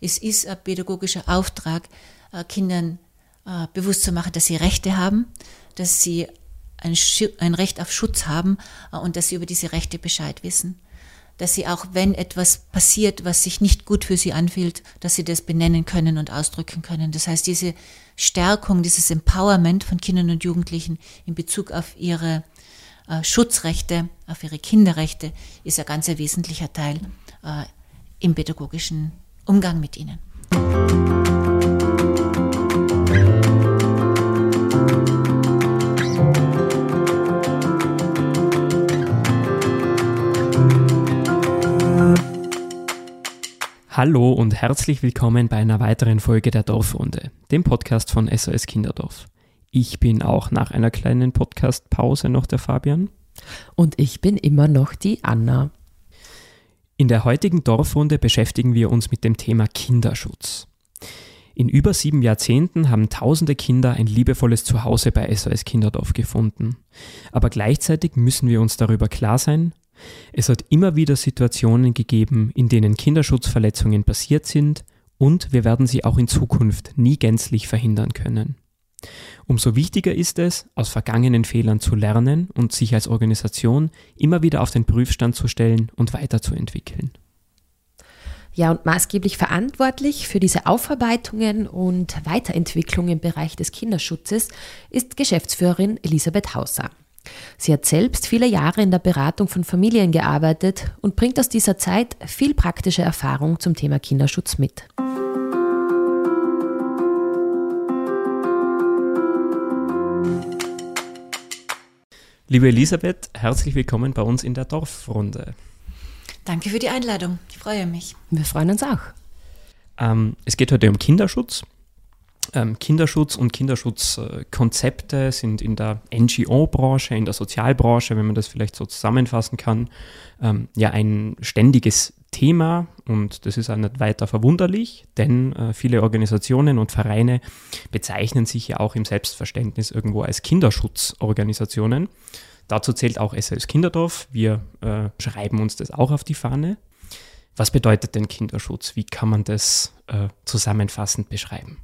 es ist ein pädagogischer Auftrag, äh, Kindern äh, bewusst zu machen, dass sie Rechte haben, dass sie ein, ein Recht auf Schutz haben äh, und dass sie über diese Rechte Bescheid wissen. Dass sie auch, wenn etwas passiert, was sich nicht gut für sie anfühlt, dass sie das benennen können und ausdrücken können. Das heißt, diese Stärkung, dieses Empowerment von Kindern und Jugendlichen in Bezug auf ihre Schutzrechte, auf ihre Kinderrechte, ist ein ganz wesentlicher Teil äh, im pädagogischen Umgang mit ihnen. Hallo und herzlich willkommen bei einer weiteren Folge der Dorfrunde, dem Podcast von SOS Kinderdorf. Ich bin auch nach einer kleinen Podcast-Pause noch der Fabian. Und ich bin immer noch die Anna. In der heutigen Dorfrunde beschäftigen wir uns mit dem Thema Kinderschutz. In über sieben Jahrzehnten haben tausende Kinder ein liebevolles Zuhause bei SOS Kinderdorf gefunden. Aber gleichzeitig müssen wir uns darüber klar sein, es hat immer wieder Situationen gegeben, in denen Kinderschutzverletzungen passiert sind und wir werden sie auch in Zukunft nie gänzlich verhindern können. Umso wichtiger ist es, aus vergangenen Fehlern zu lernen und sich als Organisation immer wieder auf den Prüfstand zu stellen und weiterzuentwickeln. Ja, und maßgeblich verantwortlich für diese Aufarbeitungen und Weiterentwicklung im Bereich des Kinderschutzes ist Geschäftsführerin Elisabeth Hauser. Sie hat selbst viele Jahre in der Beratung von Familien gearbeitet und bringt aus dieser Zeit viel praktische Erfahrung zum Thema Kinderschutz mit. Liebe Elisabeth, herzlich willkommen bei uns in der Dorfrunde. Danke für die Einladung. Ich freue mich. Wir freuen uns auch. Ähm, es geht heute um Kinderschutz ähm, Kinderschutz und Kinderschutzkonzepte sind in der NGO-Branche, in der Sozialbranche, wenn man das vielleicht so zusammenfassen kann, ähm, ja ein ständiges Thema und das ist auch nicht weiter verwunderlich, denn äh, viele Organisationen und Vereine bezeichnen sich ja auch im Selbstverständnis irgendwo als Kinderschutzorganisationen. Dazu zählt auch SOS Kinderdorf. Wir äh, schreiben uns das auch auf die Fahne. Was bedeutet denn Kinderschutz? Wie kann man das äh, zusammenfassend beschreiben?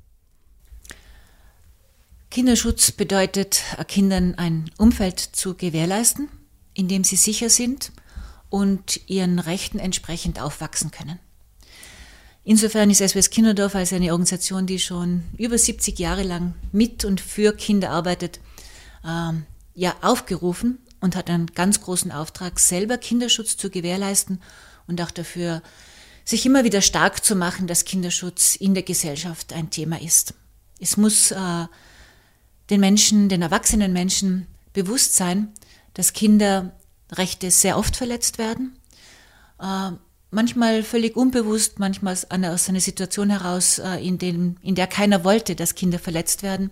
Kinderschutz bedeutet, äh, Kindern ein Umfeld zu gewährleisten, in dem sie sicher sind und ihren Rechten entsprechend aufwachsen können. Insofern ist SWS Kinderdorf als eine Organisation, die schon über 70 Jahre lang mit und für Kinder arbeitet, ähm, ja aufgerufen und hat einen ganz großen Auftrag, selber Kinderschutz zu gewährleisten und auch dafür, sich immer wieder stark zu machen, dass Kinderschutz in der Gesellschaft ein Thema ist. Es muss äh, den Menschen, den erwachsenen Menschen bewusst sein, dass Kinderrechte sehr oft verletzt werden. Äh, manchmal völlig unbewusst, manchmal aus einer, aus einer Situation heraus, äh, in, dem, in der keiner wollte, dass Kinder verletzt werden.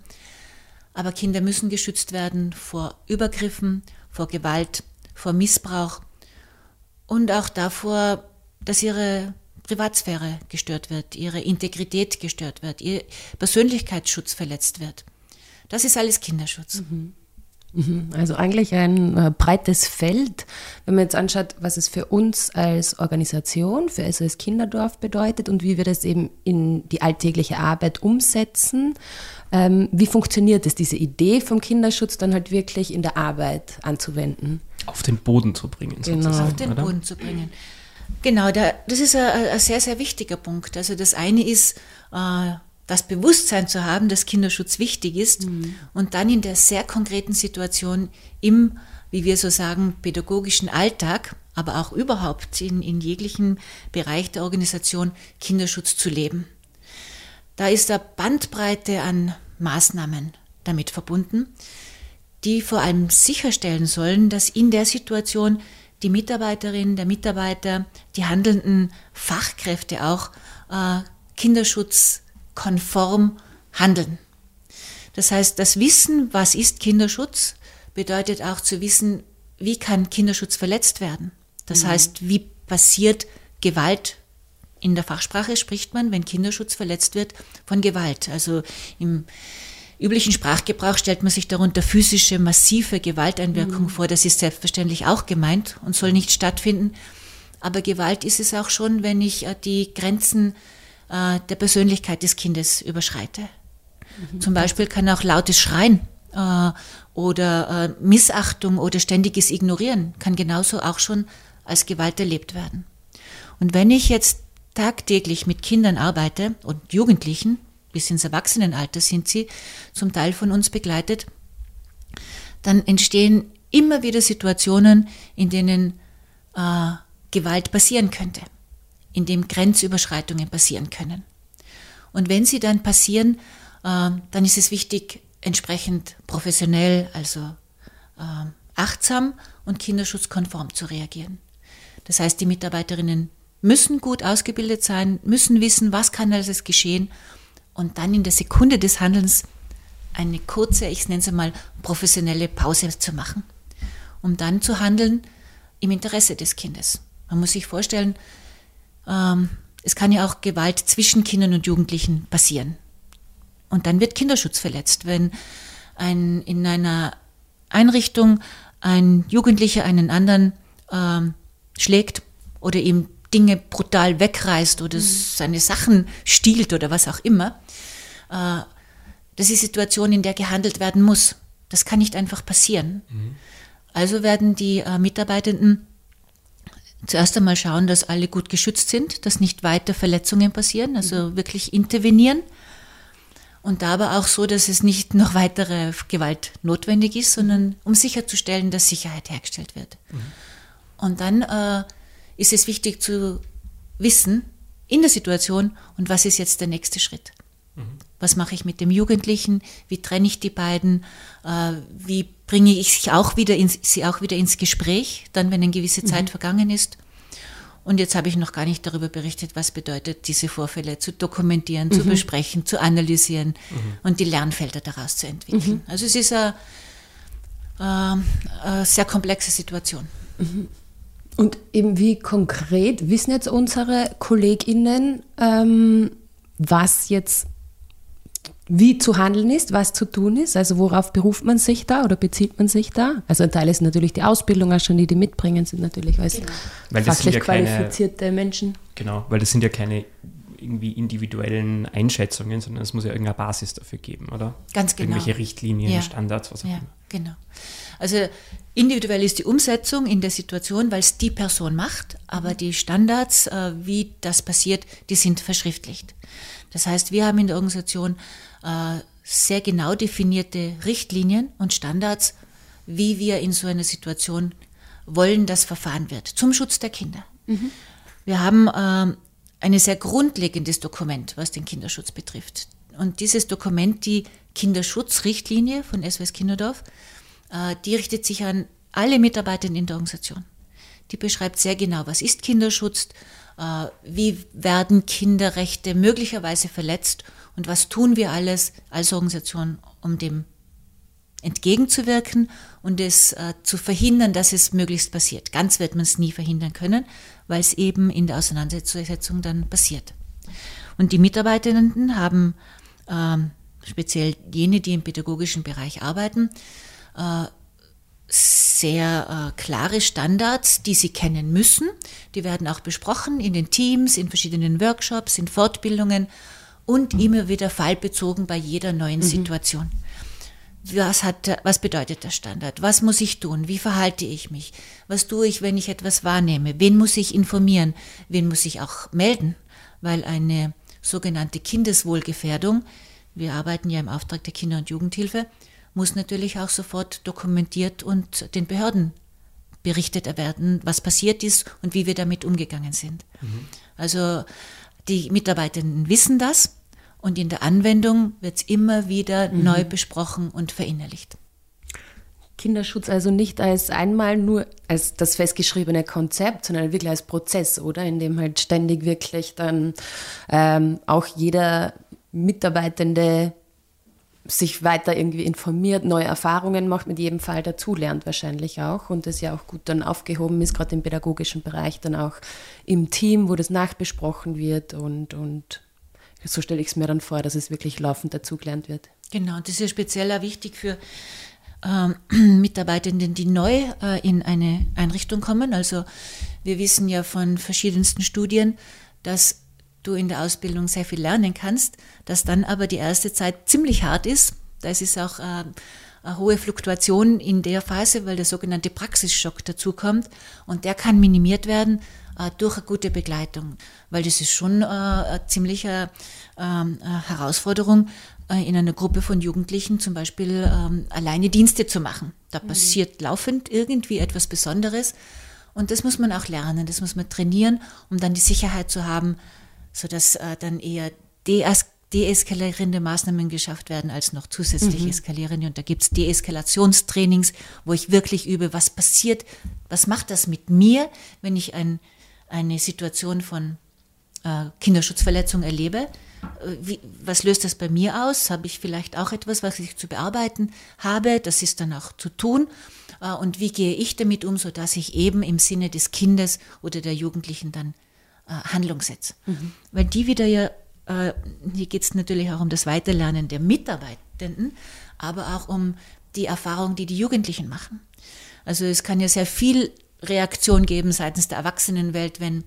Aber Kinder müssen geschützt werden vor Übergriffen, vor Gewalt, vor Missbrauch und auch davor, dass ihre Privatsphäre gestört wird, ihre Integrität gestört wird, ihr Persönlichkeitsschutz verletzt wird. Das ist alles Kinderschutz. Mhm. Mhm. Also eigentlich ein äh, breites Feld, wenn man jetzt anschaut, was es für uns als Organisation, für SOS Kinderdorf bedeutet und wie wir das eben in die alltägliche Arbeit umsetzen. Ähm, wie funktioniert es, diese Idee vom Kinderschutz dann halt wirklich in der Arbeit anzuwenden? Auf den Boden zu bringen. Genau. Auf den oder? Boden zu bringen. Genau, da, das ist ein, ein, sehr, sehr wichtiger Punkt. Also das eine ist, äh, das Bewusstsein zu haben, dass Kinderschutz wichtig ist mhm. und dann in der sehr konkreten Situation im, wie wir so sagen, pädagogischen Alltag, aber auch überhaupt in, in jeglichem Bereich der Organisation Kinderschutz zu leben. Da ist eine Bandbreite an Maßnahmen damit verbunden, die vor allem sicherstellen sollen, dass in der Situation die Mitarbeiterin, der Mitarbeiter, die handelnden Fachkräfte auch äh, Kinderschutz konform handeln. Das heißt, das Wissen, was ist Kinderschutz, bedeutet auch zu wissen, wie kann Kinderschutz verletzt werden. Das mhm. heißt, wie passiert Gewalt in der Fachsprache spricht man, wenn Kinderschutz verletzt wird, von Gewalt. Also im üblichen Sprachgebrauch stellt man sich darunter physische, massive Gewalteinwirkung mhm. vor. Das ist selbstverständlich auch gemeint und soll nicht stattfinden. Aber Gewalt ist es auch schon, wenn ich äh, die Grenzen äh, der Persönlichkeit des Kindes überschreite. Mhm. Zum Beispiel kann auch lautes Schreien äh, oder äh, Missachtung oder ständiges Ignorieren kann genauso auch schon als Gewalt erlebt werden. Und wenn ich jetzt tagtäglich mit Kindern arbeite und Jugendlichen, bis ins Erwachsenenalter sind sie zum Teil von uns begleitet, dann entstehen immer wieder Situationen, in denen äh, Gewalt passieren könnte, in dem Grenzüberschreitungen passieren können. Und wenn sie dann passieren, äh, dann ist es wichtig, entsprechend professionell, also äh, achtsam und kinderschutzkonform zu reagieren. Das heißt, die Mitarbeiterinnen müssen gut ausgebildet sein, müssen wissen, was kann alles geschehen und dann in der Sekunde des Handelns eine kurze, ich nenne es mal, professionelle Pause zu machen, um dann zu handeln im Interesse des Kindes. Man muss sich vorstellen, ähm, es kann ja auch Gewalt zwischen Kindern und Jugendlichen passieren. Und dann wird Kinderschutz verletzt, wenn ein, in einer Einrichtung ein Jugendlicher einen anderen ähm, schlägt oder ihm Dinge brutal wegreißt oder mhm. seine Sachen stiehlt oder was auch immer. Äh, das ist die Situation, in der gehandelt werden muss. Das kann nicht einfach passieren. Mhm. Also werden die äh, Mitarbeitenden zuerst einmal schauen, dass alle gut geschützt sind, dass nicht weiter Verletzungen passieren, also wirklich intervenieren. Und da aber auch so, dass es nicht noch weitere Gewalt notwendig ist, sondern um sicherzustellen, dass Sicherheit hergestellt wird. Mhm. Und dann äh, ist es wichtig zu wissen in der Situation und was ist jetzt der nächste Schritt. Mhm. Was mache ich mit dem Jugendlichen? Wie trenne ich die beiden? Äh, wie bringe ich sie auch wieder ins, sie auch wieder ins Gespräch, dann wenn eine gewisse Zeit mhm. vergangen ist? Und jetzt habe ich noch gar nicht darüber berichtet, was bedeutet, diese Vorfälle zu dokumentieren, mhm. zu besprechen, zu analysieren mhm. und die Lernfelder daraus zu entwickeln. Mhm. Also es ist eine, äh, eine sehr komplexe Situation. Mhm. Und eben wie konkret wissen jetzt unsere KollegInnen, ähm, was jetzt wie zu handeln ist, was zu tun ist, also worauf beruft man sich da oder bezieht man sich da? Also ein Teil ist natürlich die Ausbildung, auch schon die die mitbringen, sind natürlich als genau. fachlich ja qualifizierte keine, Menschen. Genau, weil das sind ja keine irgendwie individuellen Einschätzungen, sondern es muss ja irgendeine Basis dafür geben, oder? Ganz genau. Irgendwelche Richtlinien, ja. Standards, was auch ja, immer. Genau. Also individuell ist die Umsetzung in der Situation, weil es die Person macht, aber die Standards, äh, wie das passiert, die sind verschriftlicht. Das heißt, wir haben in der Organisation äh, sehr genau definierte Richtlinien und Standards, wie wir in so einer Situation wollen, dass verfahren wird, zum Schutz der Kinder. Mhm. Wir haben äh, ein sehr grundlegendes Dokument, was den Kinderschutz betrifft. Und dieses Dokument, die Kinderschutzrichtlinie von SWS Kinderdorf, äh, die richtet sich an alle Mitarbeiter in der Organisation. Die beschreibt sehr genau, was ist Kinderschutz, wie werden Kinderrechte möglicherweise verletzt und was tun wir alles als Organisation, um dem entgegenzuwirken und es äh, zu verhindern, dass es möglichst passiert. Ganz wird man es nie verhindern können, weil es eben in der Auseinandersetzung dann passiert. Und die Mitarbeitenden haben ähm, speziell jene, die im pädagogischen Bereich arbeiten, äh, sehr äh, klare Standards, die sie kennen müssen. Die werden auch besprochen in den Teams, in verschiedenen Workshops, in Fortbildungen und mhm. immer wieder fallbezogen bei jeder neuen mhm. Situation. Was, hat, was bedeutet der Standard? Was muss ich tun? Wie verhalte ich mich? Was tue ich, wenn ich etwas wahrnehme? Wen muss ich informieren? Wen muss ich auch melden? Weil eine sogenannte Kindeswohlgefährdung, wir arbeiten ja im Auftrag der Kinder- und Jugendhilfe, muss natürlich auch sofort dokumentiert und den Behörden berichtet werden, was passiert ist und wie wir damit umgegangen sind. Mhm. Also die Mitarbeitenden wissen das und in der Anwendung wird es immer wieder mhm. neu besprochen und verinnerlicht. Kinderschutz also nicht als einmal nur als das festgeschriebene Konzept, sondern wirklich als Prozess, oder? In dem halt ständig wirklich dann ähm, auch jeder Mitarbeitende sich weiter irgendwie informiert, neue Erfahrungen macht, mit jedem Fall dazulernt wahrscheinlich auch und das ja auch gut dann aufgehoben ist, gerade im pädagogischen Bereich, dann auch im Team, wo das nachbesprochen wird und, und so stelle ich es mir dann vor, dass es wirklich laufend dazugelernt wird. Genau, das ist ja speziell auch wichtig für ähm, Mitarbeitenden, die neu äh, in eine Einrichtung kommen. Also wir wissen ja von verschiedensten Studien, dass du in der Ausbildung sehr viel lernen kannst, dass dann aber die erste Zeit ziemlich hart ist. Da ist auch äh, eine hohe Fluktuation in der Phase, weil der sogenannte Praxisschock dazukommt und der kann minimiert werden äh, durch eine gute Begleitung, weil das ist schon äh, eine ziemliche ähm, Herausforderung, äh, in einer Gruppe von Jugendlichen zum Beispiel ähm, alleine Dienste zu machen. Da mhm. passiert laufend irgendwie etwas Besonderes und das muss man auch lernen, das muss man trainieren, um dann die Sicherheit zu haben, sodass dann eher deeskaliert deeskalierende Maßnahmen geschafft werden als noch zusätzlich mhm. eskalierende. Und da gibt es Deeskalationstrainings, wo ich wirklich übe, was passiert, was macht das mit mir, wenn ich ein, eine Situation von äh, Kinderschutzverletzung erlebe. Äh, wie, was löst das bei mir aus? Habe ich vielleicht auch etwas, was ich zu bearbeiten habe? Das ist dann auch zu tun. Äh, und wie gehe ich damit um, sodass ich eben im Sinne des Kindes oder der Jugendlichen dann äh, Handlung setze? Mhm. Weil die wieder ja äh, hier geht es natürlich auch um das Weiterlernen der Mitarbeitenden, aber auch um die Erfahrung, die die Jugendlichen machen. Also es kann ja sehr viel Reaktion geben seitens der Erwachsenenwelt, wenn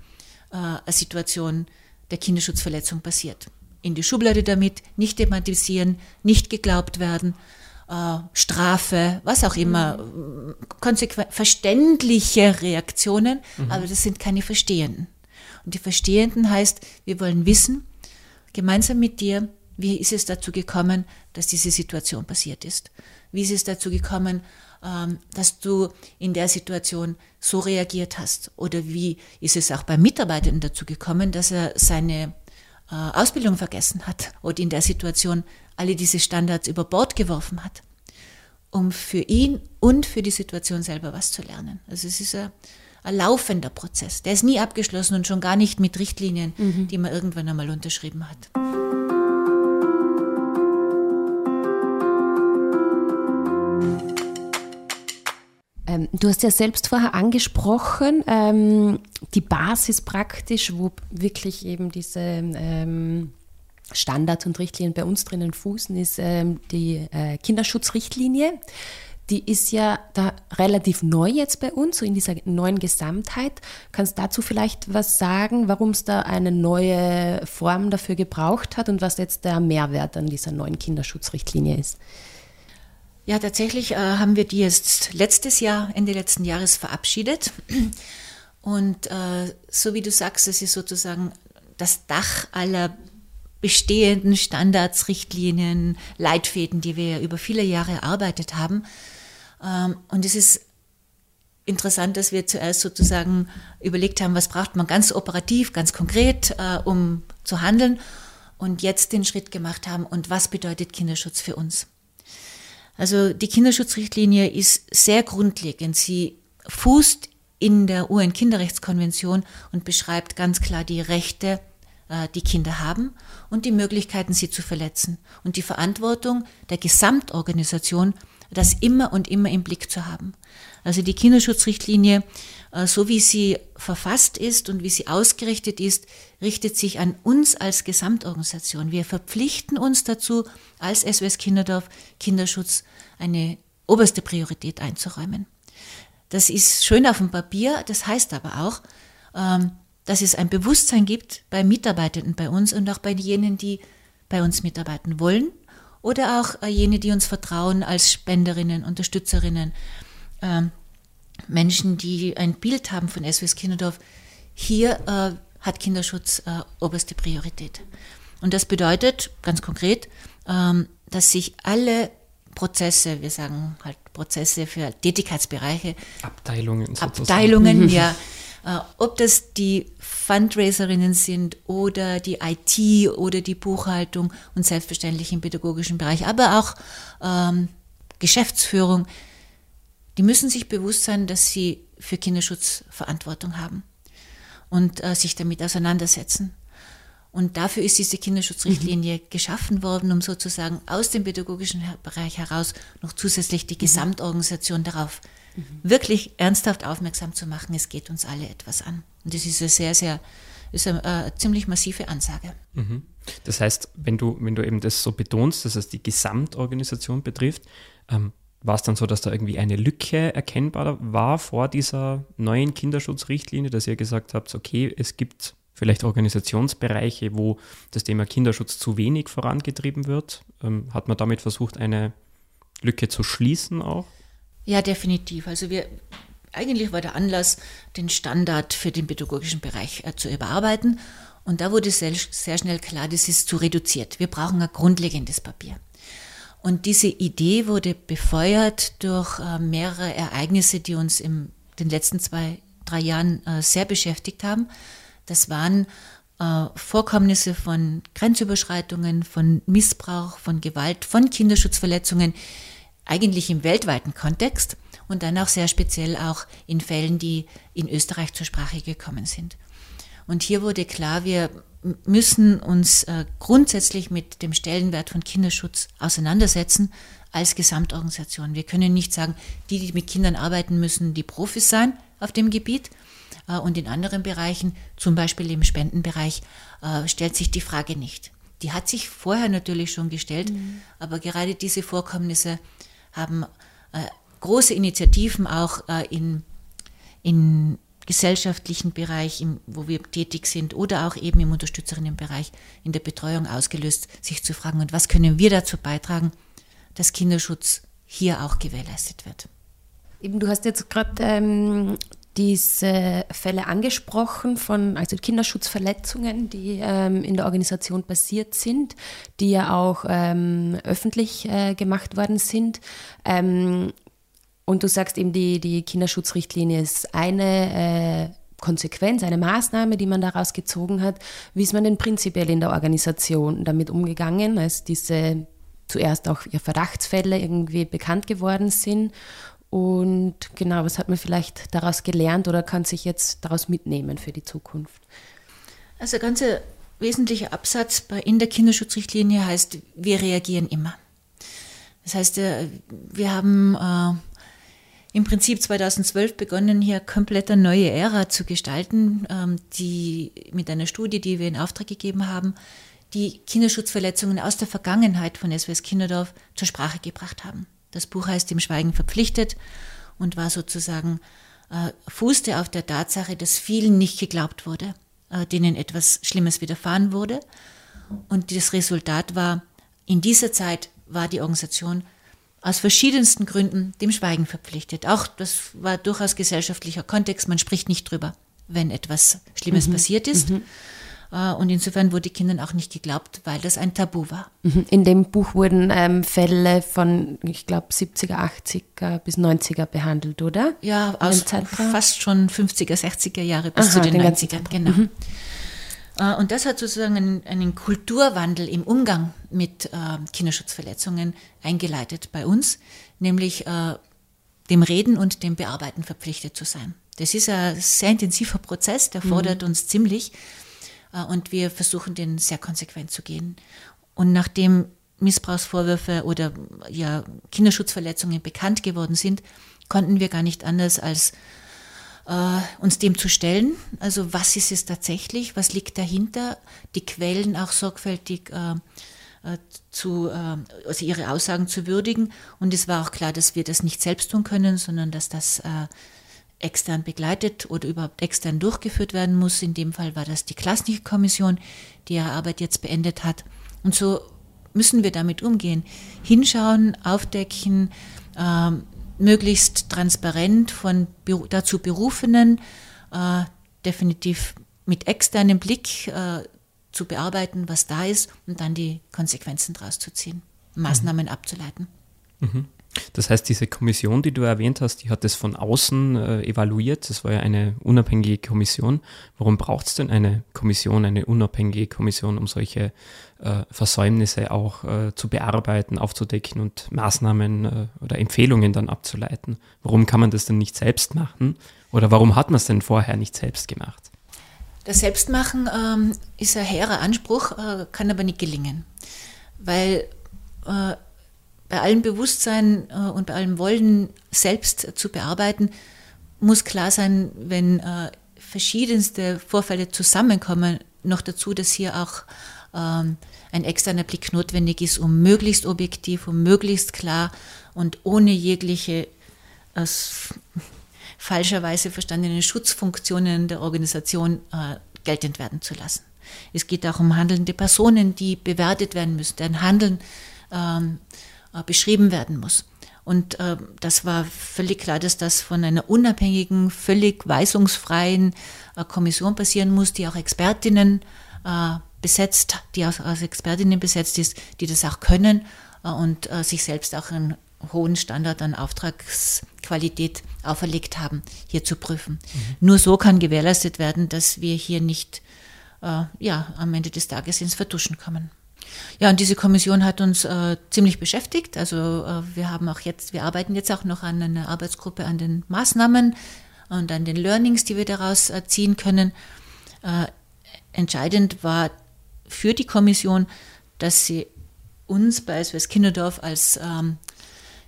äh, eine Situation der Kinderschutzverletzung passiert. In die Schublade damit, nicht thematisieren, nicht geglaubt werden, äh, Strafe, was auch immer, mhm. verständliche Reaktionen, mhm. aber das sind keine Verstehenden. Und die Verstehenden heißt, wir wollen wissen, gemeinsam mit dir, wie ist es dazu gekommen, dass diese Situation passiert ist? Wie ist es dazu gekommen, ähm, dass du in der Situation so reagiert hast? Oder wie ist es auch beim Mitarbeitenden dazu gekommen, dass er seine äh, Ausbildung vergessen hat oder in der Situation alle diese Standards über Bord geworfen hat, um für ihn und für die Situation selber was zu lernen? Also es ist ein ein laufender Prozess. Der ist nie abgeschlossen und schon gar nicht mit Richtlinien, mhm. die man irgendwann einmal unterschrieben hat. Ähm, du hast ja selbst vorher angesprochen, ähm, die Basis praktisch, wo wirklich eben diese ähm, Standards und Richtlinien bei uns drinnen fußen, ist ähm, die äh, Kinderschutzrichtlinie die ist ja da relativ neu jetzt bei uns, so in dieser neuen Gesamtheit. Kannst du dazu vielleicht was sagen, warum es da eine neue Form dafür gebraucht hat und was jetzt der Mehrwert an dieser neuen Kinderschutzrichtlinie ist? Ja, tatsächlich äh, haben wir die jetzt letztes Jahr, Ende letzten Jahres verabschiedet. Und äh, so wie du sagst, es ist sozusagen das Dach aller bestehenden Standards, Richtlinien, Leitfäden, die wir über viele Jahre erarbeitet haben. Ähm, und es ist interessant, dass wir zuerst sozusagen überlegt haben, was braucht man ganz operativ, ganz konkret, äh, um zu handeln und jetzt den Schritt gemacht haben und was bedeutet Kinderschutz für uns. Also die Kinderschutzrichtlinie ist sehr grundlegend. Sie fußt in der UN-Kinderrechtskonvention und beschreibt ganz klar die Rechte, äh, die Kinder haben und die Möglichkeiten, sie zu verletzen und die Verantwortung der Gesamtorganisation das immer und immer im Blick zu haben. Also die Kinderschutzrichtlinie, äh, so wie sie verfasst ist und wie sie ausgerichtet ist, richtet sich an uns als Gesamtorganisation. Wir verpflichten uns dazu, als SOS Kinderdorf Kinderschutz eine oberste Priorität einzuräumen. Das ist schön auf dem Papier, das heißt aber auch, ähm, dass es ein Bewusstsein gibt bei Mitarbeitenden bei uns und auch bei jenen, die bei uns mitarbeiten wollen oder auch äh, jene, die uns vertrauen als Spenderinnen, Unterstützerinnen, äh, Menschen, die ein Bild haben von SOS Kinderdorf. Hier äh, hat Kinderschutz äh, oberste Priorität. Und das bedeutet ganz konkret, ähm, dass sich alle Prozesse, wir sagen halt Prozesse für Tätigkeitsbereiche, Abteilungen, sozusagen. Abteilungen, ja, ob das die Fundraiserinnen sind oder die IT oder die Buchhaltung und selbstverständlich im pädagogischen Bereich, aber auch ähm, Geschäftsführung, die müssen sich bewusst sein, dass sie für Kinderschutz Verantwortung haben und äh, sich damit auseinandersetzen. Und dafür ist diese Kinderschutzrichtlinie mhm. geschaffen worden, um sozusagen aus dem pädagogischen Bereich heraus noch zusätzlich die mhm. Gesamtorganisation darauf mhm. wirklich ernsthaft aufmerksam zu machen, es geht uns alle etwas an. Und das ist eine sehr, sehr, ist eine, eine äh, ziemlich massive Ansage. Mhm. Das heißt, wenn du, wenn du eben das so betonst, dass es die Gesamtorganisation betrifft, ähm, war es dann so, dass da irgendwie eine Lücke erkennbar war vor dieser neuen Kinderschutzrichtlinie, dass ihr gesagt habt, okay, es gibt vielleicht Organisationsbereiche, wo das Thema Kinderschutz zu wenig vorangetrieben wird? Ähm, hat man damit versucht, eine Lücke zu schließen auch? Ja, definitiv. Also wir, eigentlich war der Anlass, den Standard für den pädagogischen Bereich äh, zu überarbeiten. Und da wurde sehr, sehr schnell klar, das ist zu reduziert. Wir brauchen ein grundlegendes Papier. Und diese Idee wurde befeuert durch äh, mehrere Ereignisse, die uns in den letzten zwei, drei Jahren äh, sehr beschäftigt haben. Das waren äh, Vorkommnisse von Grenzüberschreitungen, von Missbrauch, von Gewalt, von Kinderschutzverletzungen, eigentlich im weltweiten Kontext und dann auch sehr speziell auch in Fällen, die in Österreich zur Sprache gekommen sind. Und hier wurde klar, wir müssen uns äh, grundsätzlich mit dem Stellenwert von Kinderschutz auseinandersetzen als Gesamtorganisation. Wir können nicht sagen, die, die mit Kindern arbeiten, müssen die Profis sein auf dem Gebiet. Äh, und in anderen Bereichen, zum Beispiel im Spendenbereich, äh, stellt sich die Frage nicht. Die hat sich vorher natürlich schon gestellt, mhm. aber gerade diese Vorkommnisse haben große Initiativen auch in, in gesellschaftlichen Bereich, im, wo wir tätig sind oder auch eben im Unterstützerinnenbereich in der Betreuung ausgelöst, sich zu fragen, und was können wir dazu beitragen, dass Kinderschutz hier auch gewährleistet wird. Eben, du hast jetzt gerade ähm, diese Fälle angesprochen von also Kinderschutzverletzungen, die ähm, in der Organisation passiert sind, die ja auch ähm, öffentlich äh, gemacht worden sind. Ähm, und du sagst eben, die, die Kinderschutzrichtlinie ist eine äh, Konsequenz, eine Maßnahme, die man daraus gezogen hat. Wie ist man denn prinzipiell in der Organisation damit umgegangen, als diese zuerst auch Verdachtsfälle irgendwie bekannt geworden sind? Und genau, was hat man vielleicht daraus gelernt oder kann sich jetzt daraus mitnehmen für die Zukunft? Also ganz ein wesentlicher Absatz in der Kinderschutzrichtlinie heißt, wir reagieren immer. Das heißt, äh, wir haben äh, im Prinzip 2012 begonnen, hier komplett eine neue Ära zu gestalten, ähm, die mit einer Studie, die wir in Auftrag gegeben haben, die Kinderschutzverletzungen aus der Vergangenheit von SWS Kinderdorf zur Sprache gebracht haben. Das Buch heißt Im Schweigen verpflichtet und war sozusagen, äh, fußte auf der Tatsache, dass vielen nicht geglaubt wurde, äh, denen etwas Schlimmes widerfahren wurde. Und das Resultat war, in dieser Zeit war die Organisation aus verschiedensten Gründen dem Schweigen verpflichtet. Auch das war durchaus gesellschaftlicher Kontext. Man spricht nicht drüber, wenn etwas Schlimmes mhm. passiert ist. Mhm. Äh, und insofern wurde Kindern auch nicht geglaubt, weil das ein Tabu war. Mhm. In dem Buch wurden ähm, Fälle von, ich glaube, 70er, 80er bis 90er behandelt, oder? Ja, aus fast schon 50er, 60er Jahre bis Aha, zu den, den 90ern, genau. Mhm. Äh, und das hat sozusagen einen, einen Kulturwandel im Umgang mit äh, Kinderschutzverletzungen eingeleitet bei uns, nämlich äh, dem Reden und dem Bearbeiten verpflichtet zu sein. Das ist ein sehr intensiver Prozess, der fordert mhm. uns ziemlich und wir versuchen den sehr konsequent zu gehen. Und nachdem Missbrauchsvorwürfe oder ja, Kinderschutzverletzungen bekannt geworden sind, konnten wir gar nicht anders als äh, uns dem zu stellen. Also was ist es tatsächlich, was liegt dahinter, die Quellen auch sorgfältig äh, äh, zu, äh, also ihre Aussagen zu würdigen. Und es war auch klar, dass wir das nicht selbst tun können, sondern dass das äh, extern begleitet oder überhaupt extern durchgeführt werden muss. In dem Fall war das die Klassenkommission, die ihre Arbeit jetzt beendet hat. Und so müssen wir damit umgehen. Hinschauen, aufdecken, ähm, möglichst transparent von dazu Berufenen, äh, definitiv mit externem Blick äh, zu bearbeiten, was da ist und dann die Konsequenzen daraus zu ziehen, Maßnahmen mhm. abzuleiten. Mhm. Das heißt, diese Kommission, die du erwähnt hast, die hat das von außen äh, evaluiert. Das war ja eine unabhängige Kommission. Warum braucht es denn eine Kommission, eine unabhängige Kommission, um solche äh, Versäumnisse auch äh, zu bearbeiten, aufzudecken und Maßnahmen äh, oder Empfehlungen dann abzuleiten? Warum kann man das denn nicht selbst machen? Oder warum hat man es denn vorher nicht selbst gemacht? Das Selbstmachen ähm, ist ein hehrer Anspruch, äh, kann aber nicht gelingen. Weil äh, bei allem Bewusstsein äh, und bei allem Wollen selbst zu bearbeiten, muss klar sein, wenn äh, verschiedenste Vorfälle zusammenkommen, noch dazu, dass hier auch ähm, ein externer Blick notwendig ist, um möglichst objektiv, um möglichst klar und ohne jegliche aus falscherweise verstandene Schutzfunktionen der Organisation äh, geltend werden zu lassen. Es geht auch um handelnde Personen, die bewertet werden müssen, deren Handeln ähm, äh, beschrieben werden muss. Und äh, das war völlig klar, dass das von einer unabhängigen, völlig weisungsfreien äh, Kommission passieren muss, die auch Expertinnen äh, besetzt, die aus, aus, Expertinnen besetzt ist, die das auch können äh, und äh, sich selbst auch einen hohen Standard an Auftragsqualität auferlegt haben, hier zu prüfen. Mhm. Nur so kann gewährleistet werden, dass wir hier nicht äh, ja, am Ende des Tages ins Vertuschen kommen. Ja, und diese Kommission hat uns äh, ziemlich beschäftigt. Also äh, wir haben auch jetzt, wir arbeiten jetzt auch noch an einer Arbeitsgruppe an den Maßnahmen und an den Learnings, die wir daraus äh, ziehen können. Äh, entscheidend war für die Kommission, dass sie uns bei SWS Kinderdorf als ähm,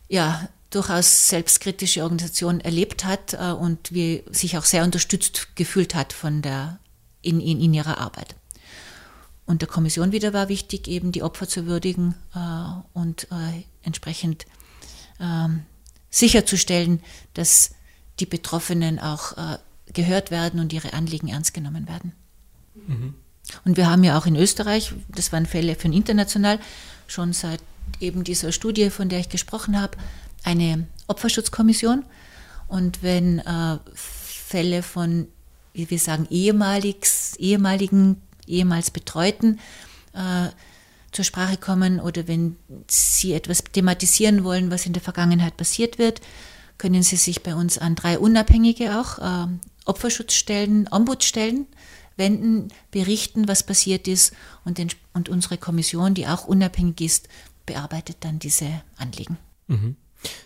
ja, durchaus selbstkritische Organisation erlebt hat äh, und wie sich auch sehr unterstützt gefühlt hat von der, in, in, in ihrer Arbeit. Und der Kommission wieder war wichtig, eben die Opfer zu würdigen äh, und äh, entsprechend ähm, sicherzustellen, dass die Betroffenen auch äh, gehört werden und ihre Anliegen ernst genommen werden. Mhm. Und wir haben ja auch in Österreich, das waren Fälle von international, schon seit eben dieser Studie, von der ich gesprochen habe, eine Opferschutzkommission. Und wenn äh, Fälle von, wie wir sagen, ehemaligs, ehemaligen ehemals Betreuten äh, zur Sprache kommen oder wenn Sie etwas thematisieren wollen, was in der Vergangenheit passiert wird, können Sie sich bei uns an drei unabhängige auch äh, Opferschutzstellen, Ombudsstellen wenden, berichten, was passiert ist und, den, und unsere Kommission, die auch unabhängig ist, bearbeitet dann diese Anliegen. Mhm.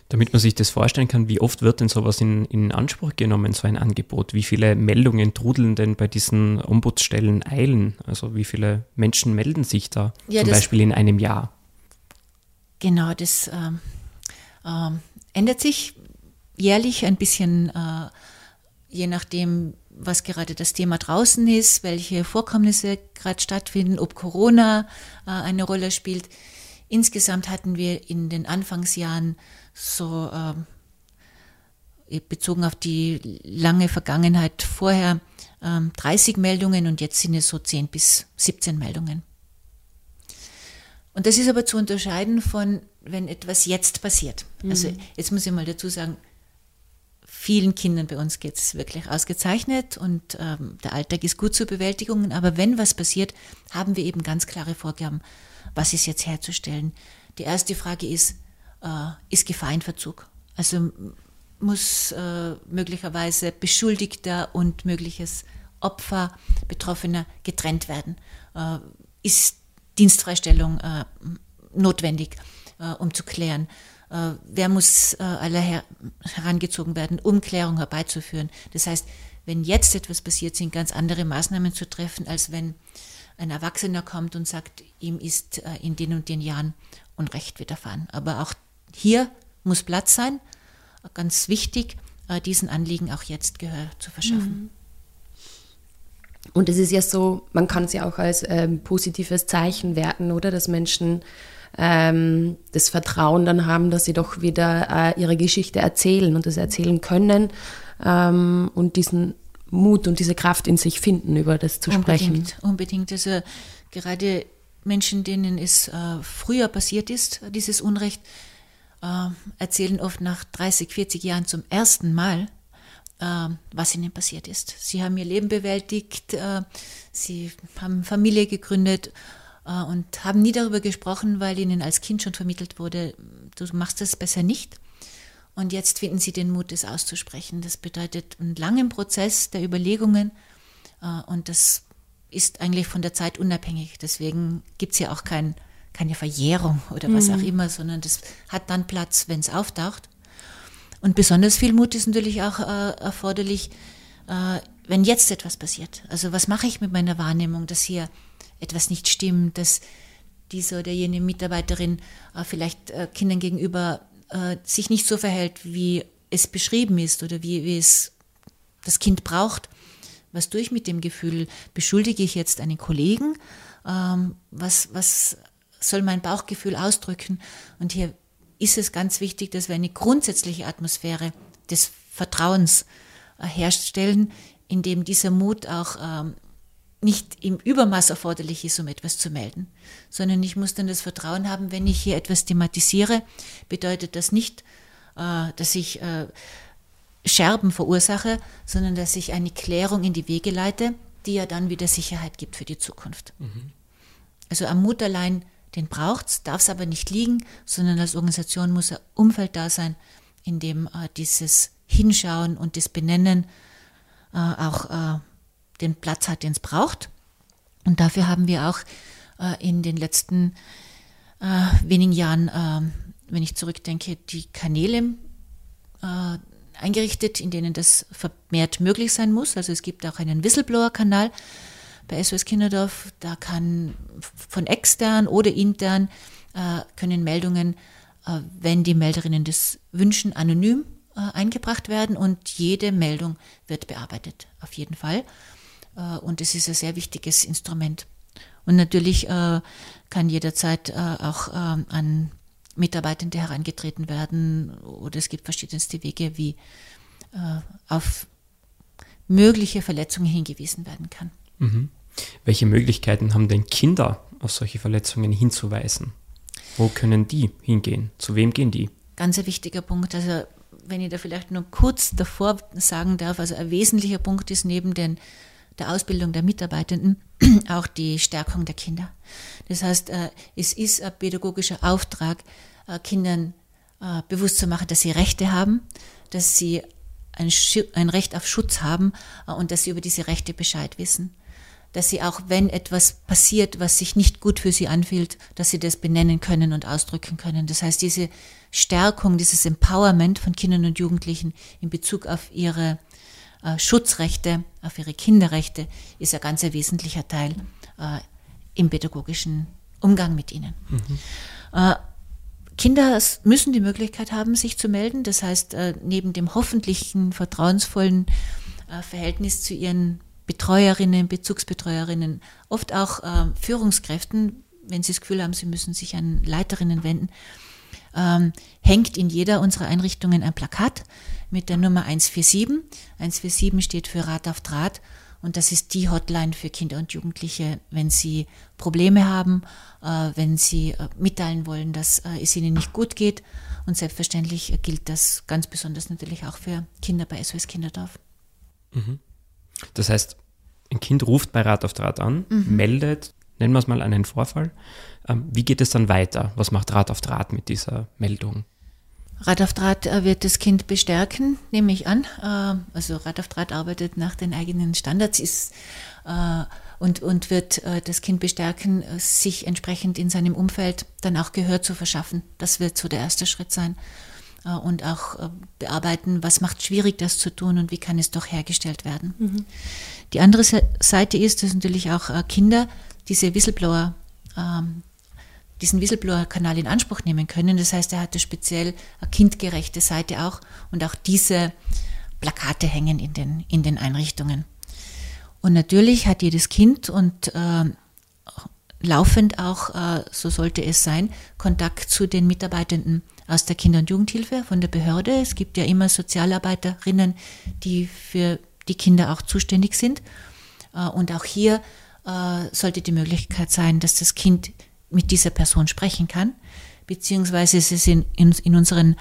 Damit man sich das vorstellen kann, wie oft wird denn sowas in, in Anspruch genommen, so ein Angebot? Wie viele Meldungen trudeln denn bei diesen Ombudsstellen eilen? Also wie viele Menschen melden sich da ja, zum Beispiel in einem Jahr? Genau, das ähm, äh, ändert sich jährlich ein bisschen, äh, je nachdem, was gerade das Thema draußen ist, welche Vorkommnisse gerade stattfinden, ob Corona äh, eine Rolle spielt. Insgesamt hatten wir in den Anfangsjahren so äh, bezogen auf die lange Vergangenheit vorher äh, 30 Meldungen und jetzt sind es so 10 bis 17 Meldungen. Und das ist aber zu unterscheiden von, wenn etwas jetzt passiert. Mhm. Also jetzt muss ich mal dazu sagen, vielen Kindern bei uns geht es wirklich ausgezeichnet und ähm, der Alltag ist gut zur Bewältigung. Aber wenn was passiert, haben wir eben ganz klare Vorgaben, was ist jetzt herzustellen. Die erste Frage ist, ist Gefahr in Verzug. Also muss äh, möglicherweise Beschuldigter und mögliches Opfer, Betroffener getrennt werden. Äh, ist Dienstfreistellung äh, notwendig, äh, um zu klären? Äh, wer muss alle her herangezogen werden, um Klärung herbeizuführen? Das heißt, wenn jetzt etwas passiert, sind ganz andere Maßnahmen zu treffen, als wenn ein Erwachsener kommt und sagt, ihm ist in den und den Jahren Unrecht widerfahren. Aber auch hier muss Platz sein, ganz wichtig, äh, diesen Anliegen auch jetzt Gehör zu verschaffen. Mhm. Und es ist ja so, man kann es ja auch als ähm, positives Zeichen werten, oder? Dass Menschen ähm, das Vertrauen dann haben, dass sie doch wieder äh, ihre Geschichte erzählen und das erzählen können ähm, und diesen Mut und diese Kraft in sich finden, über das zu unbedingt, sprechen. Unbedingt. Also gerade Menschen, denen es äh, früher passiert ist, dieses Unrecht, äh, erzählen oft nach 30, 40 Jahren zum ersten Mal, äh, was ihnen passiert ist. Sie haben ihr Leben bewältigt, äh, sie haben Familie gegründet äh, und haben nie darüber gesprochen, weil ihnen als Kind schon vermittelt wurde, du machst das besser nicht. Und jetzt finden sie den Mut, es auszusprechen. Das bedeutet einen langen Prozess der Überlegungen äh, und das ist eigentlich von der Zeit unabhängig. Deswegen gibt es ja auch kein keine Verjährung oder was mhm. auch immer, sondern das hat dann Platz, wenn es auftaucht. Und besonders viel Mut ist natürlich auch äh, erforderlich, äh, wenn jetzt etwas passiert. Also was mache ich mit meiner Wahrnehmung, dass hier etwas nicht stimmt, dass diese oder jene Mitarbeiterin äh, vielleicht äh, Kindern gegenüber äh, sich nicht so verhält, wie es beschrieben ist oder wie, wie es das Kind braucht. Was tue ich mit dem Gefühl? Beschuldige ich jetzt einen Kollegen? Ähm, was, was soll mein Bauchgefühl ausdrücken. Und hier ist es ganz wichtig, dass wir eine grundsätzliche Atmosphäre des Vertrauens äh, herstellen, in dem dieser Mut auch ähm, nicht im Übermaß erforderlich ist, um etwas zu melden, sondern ich muss dann das Vertrauen haben, wenn ich hier etwas thematisiere, bedeutet das nicht, äh, dass ich äh, Scherben verursache, sondern dass ich eine Klärung in die Wege leite, die ja dann wieder Sicherheit gibt für die Zukunft. Mhm. Also am Mut allein, den braucht es, darf es aber nicht liegen, sondern als Organisation muss ein Umfeld da sein, in dem äh, dieses Hinschauen und das Benennen äh, auch äh, den Platz hat, den es braucht. Und dafür haben wir auch äh, in den letzten äh, wenigen Jahren, ähm, wenn ich zurückdenke, die Kanäle äh, eingerichtet, in denen das vermehrt möglich sein muss. Also es gibt auch einen Whistleblower-Kanal bei SOS Kinderdorf. Da kann von extern oder intern äh, können Meldungen, äh, wenn die Melderinnen das wünschen, anonym äh, eingebracht werden und jede Meldung wird bearbeitet, auf jeden Fall. Äh, und es ist ein sehr wichtiges Instrument. Und natürlich äh, kann jederzeit äh, auch an Mitarbeitende herangetreten werden oder es gibt verschiedenste Wege, wie auf mögliche Verletzungen hingewiesen werden kann. Mhm. Welche Möglichkeiten haben denn Kinder, auf solche Verletzungen hinzuweisen? Wo können die hingehen? Zu wem gehen die? Ganz ein wichtiger Punkt. Also wenn ich da vielleicht nur kurz davor sagen darf, also ein wesentlicher Punkt ist neben den der Ausbildung der Mitarbeitenden auch die Stärkung der Kinder. Das heißt, äh, es ist ein pädagogischer Auftrag, äh, Kindern äh, bewusst zu machen, dass sie Rechte haben, dass sie ein, ein Recht auf Schutz haben und dass sie über diese Rechte Bescheid wissen. Dass sie auch, wenn etwas passiert, was sich nicht gut für sie anfühlt, dass sie das benennen können und ausdrücken können. Das heißt, diese Stärkung, dieses Empowerment von Kindern und Jugendlichen in Bezug auf ihre äh, Schutzrechte, auf ihre Kinderrechte ist ein ganz wesentlicher Teil äh, im pädagogischen Umgang mit ihnen. Mhm. Äh, Kinder müssen die Möglichkeit haben, sich zu melden. Das heißt, äh, neben dem hoffentlichen, vertrauensvollen äh, Verhältnis zu ihren Betreuerinnen, Bezugsbetreuerinnen, oft auch äh, Führungskräften, wenn sie das Gefühl haben, sie müssen sich an Leiterinnen wenden, ähm, hängt in jeder unserer Einrichtungen ein Plakat mit der Nummer 147. 147 steht für Rat auf Draht und das ist die Hotline für Kinder und Jugendliche, wenn sie Probleme haben, äh, wenn sie äh, mitteilen wollen, dass äh, es ihnen nicht gut geht. Und selbstverständlich gilt das ganz besonders natürlich auch für Kinder bei SOS Kinderdorf. Mhm. Das heißt, ein Kind ruft bei Rat auf Draht an, mhm. meldet, nennen wir es mal einen Vorfall. Ähm, wie geht es dann weiter? Was macht Rat auf Draht mit dieser Meldung? Rad auf Draht äh, wird das Kind bestärken, nehme ich an. Äh, also Rad auf Draht arbeitet nach den eigenen Standards ist, äh, und, und wird das Kind bestärken, sich entsprechend in seinem Umfeld dann auch Gehör zu verschaffen. Das wird so der erste Schritt sein. Und auch bearbeiten, was macht schwierig, das zu tun und wie kann es doch hergestellt werden. Mhm. Die andere Seite ist, dass natürlich auch Kinder diese Whistleblower ähm, diesen Whistleblower-Kanal in Anspruch nehmen können. Das heißt, er hatte speziell eine kindgerechte Seite auch und auch diese Plakate hängen in den, in den Einrichtungen. Und natürlich hat jedes Kind und äh, laufend auch, äh, so sollte es sein, Kontakt zu den Mitarbeitenden aus der Kinder- und Jugendhilfe, von der Behörde. Es gibt ja immer Sozialarbeiterinnen, die für die Kinder auch zuständig sind. Äh, und auch hier äh, sollte die Möglichkeit sein, dass das Kind mit dieser Person sprechen kann, beziehungsweise es ist in, in, in unseren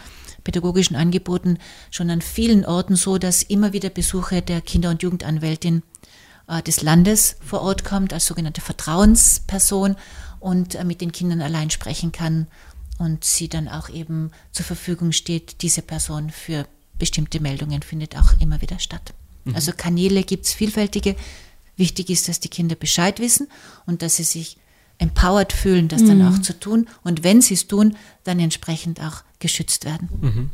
pädagogischen Angeboten schon an vielen Orten so, dass immer wieder Besuche der Kinder- und Jugendanwältin äh, des Landes vor Ort kommt, als sogenannte Vertrauensperson und mit den Kindern allein sprechen kann und sie dann auch eben zur Verfügung steht. Diese Person für bestimmte Meldungen findet auch immer wieder statt. Mhm. Also Kanäle gibt es vielfältige. Wichtig ist, dass die Kinder Bescheid wissen und dass sie sich empowered fühlen, das mhm. dann auch zu tun. Und wenn sie es tun, dann entsprechend auch geschützt werden. Mhm.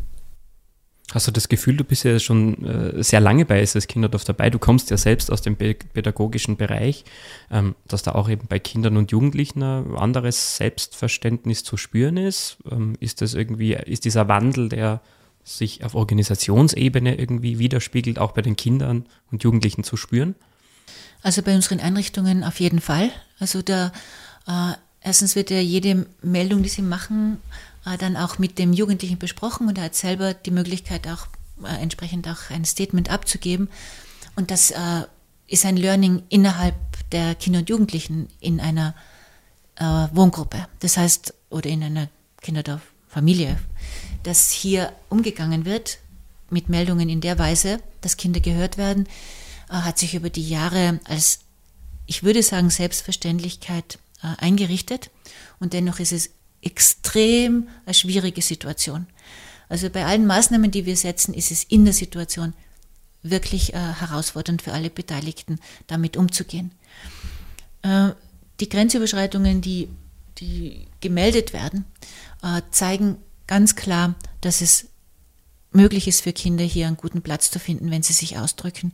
Hast du das Gefühl, du bist ja schon äh, sehr lange bei SS Kinderdorf dabei, du kommst ja selbst aus dem pädagogischen Bereich, ähm, dass da auch eben bei Kindern und Jugendlichen ein anderes Selbstverständnis zu spüren ist? Ähm, ist das irgendwie, ist dieser Wandel, der sich auf Organisationsebene irgendwie widerspiegelt, auch bei den Kindern und Jugendlichen zu spüren? Also bei unseren Einrichtungen auf jeden Fall. Also da äh, erstens wird ja jede Meldung, die sie machen, dann auch mit dem Jugendlichen besprochen und er hat selber die Möglichkeit auch äh, entsprechend auch ein Statement abzugeben. Und das ist ein Learning innerhalb der Kinder und Jugendlichen in einer äh, Wohngruppe. Das heißt, oder in einer Kinderdorffamilie, dass hier umgegangen wird mit Meldungen in der Weise, dass Kinder gehört werden, äh, hat sich über die Jahre als, ich würde sagen, Selbstverständlichkeit äh, eingerichtet. Und dennoch ist es extrem eine schwierige Situation. Also bei allen Maßnahmen, die wir setzen, ist es in der Situation wirklich äh, herausfordernd für alle Beteiligten, damit umzugehen. Äh, die Grenzüberschreitungen, die, die gemeldet werden, äh, zeigen ganz klar, dass es möglich ist für Kinder hier einen guten Platz zu finden, wenn sie sich ausdrücken.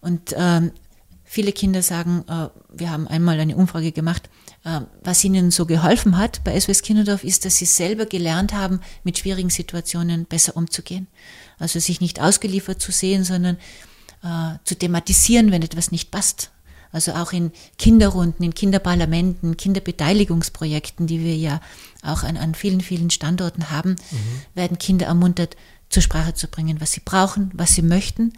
Und ähm, viele Kinder sagen, äh, wir haben einmal eine Umfrage gemacht, was ihnen so geholfen hat bei SOS Kinderdorf, ist, dass sie selber gelernt haben, mit schwierigen Situationen besser umzugehen. Also sich nicht ausgeliefert zu sehen, sondern äh, zu thematisieren, wenn etwas nicht passt. Also auch in Kinderrunden, in Kinderparlamenten, Kinderbeteiligungsprojekten, die wir ja auch an, an vielen, vielen Standorten haben, mhm. werden Kinder ermuntert, zur Sprache zu bringen, was sie brauchen, was sie möchten.